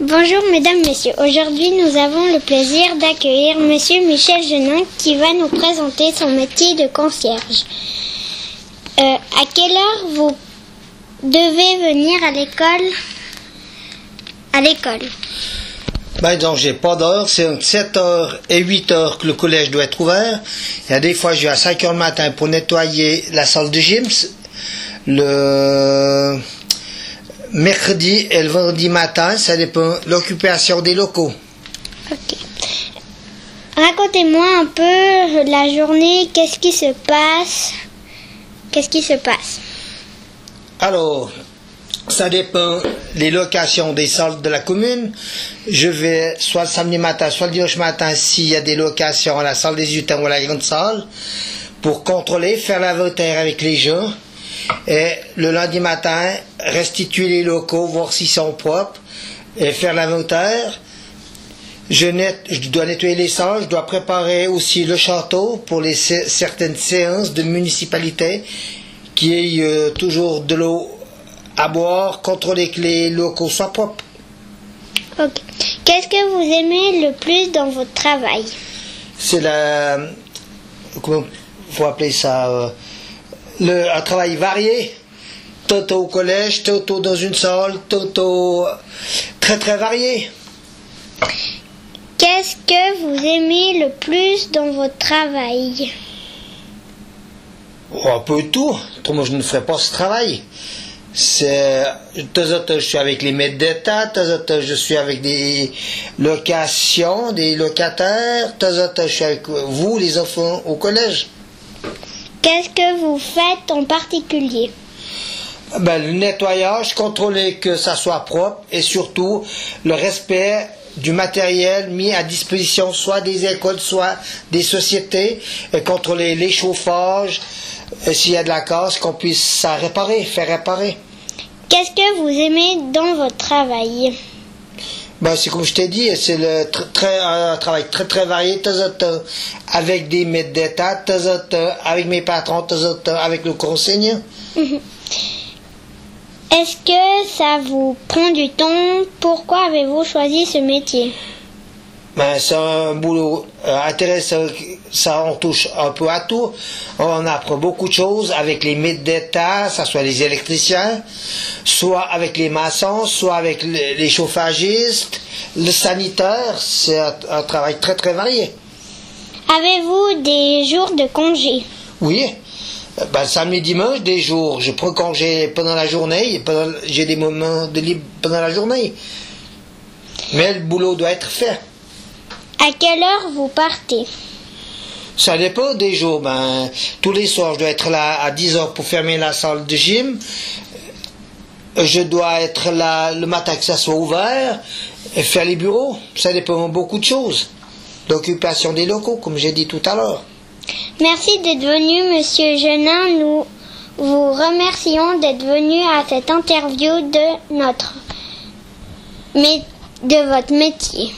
Bonjour mesdames, messieurs. Aujourd'hui, nous avons le plaisir d'accueillir monsieur Michel Genin qui va nous présenter son métier de concierge. Euh, à quelle heure vous devez venir à l'école? À l'école. Ben donc j'ai pas d'heure, c'est entre 7h et 8h que le collège doit être ouvert. Il y a des fois je vais à 5h le matin pour nettoyer la salle de gym. Le mercredi et le vendredi matin, ça dépend de l'occupation des locaux. Ok. Racontez-moi un peu la journée, qu'est-ce qui se passe? Qu'est-ce qui se passe? Alors, ça dépend des locations des salles de la commune. Je vais soit le samedi matin, soit le dimanche matin s'il y a des locations à la salle des utens ou à la grande salle pour contrôler, faire l'inventaire avec les gens. Et le lundi matin, restituer les locaux, voir s'ils sont propres et faire l'inventaire. Je, net, je dois nettoyer les salles, je dois préparer aussi le château pour les certaines séances de municipalité qui ait euh, toujours de l'eau à boire, contrôler que les locaux soient propres. Ok. Qu'est-ce que vous aimez le plus dans votre travail? C'est la. Comment faut appeler ça euh, le, Un travail varié. Toto au collège, toto dans une salle, toto très très varié. Qu'est-ce que vous aimez le plus dans votre travail? Oh, Un peu tout. Autrement, je ne ferais pas ce travail. C'est, je suis avec les maîtres d'État, je suis avec des locations, des locataires, je suis avec vous, les enfants, au collège. Qu'est-ce que vous faites en particulier ben, Le nettoyage, contrôler que ça soit propre et surtout le respect du matériel mis à disposition soit des écoles, soit des sociétés, et contrôler les chauffages, s'il y a de la casse, qu'on puisse ça réparer, faire réparer. Qu'est-ce que vous aimez dans votre travail? Ben, c'est comme je t'ai dit, c'est le très, un travail très très varié, avec des maîtres d'état, avec mes patrons, avec le conseiller. Est-ce que ça vous prend du temps? Pourquoi avez-vous choisi ce métier? Ben, c'est un boulot euh, intéressant, ça on touche un peu à tout. On apprend beaucoup de choses avec les maîtres d'État, ça soit les électriciens, soit avec les maçons, soit avec les chauffagistes, le sanitaire, c'est un, travail très très varié. Avez-vous des jours de congé? Oui. Ben, samedi, dimanche, des jours. Je prends congé pendant la journée, j'ai des moments de libre pendant la journée. Mais le boulot doit être fait. À quelle heure vous partez Ça dépend des jours. Ben, tous les soirs, je dois être là à 10 heures pour fermer la salle de gym. Je dois être là le matin que ça soit ouvert et faire les bureaux. Ça dépend beaucoup de choses. L'occupation des locaux, comme j'ai dit tout à l'heure. Merci d'être venu, Monsieur Genin. Nous vous remercions d'être venu à cette interview de notre, mais de votre métier.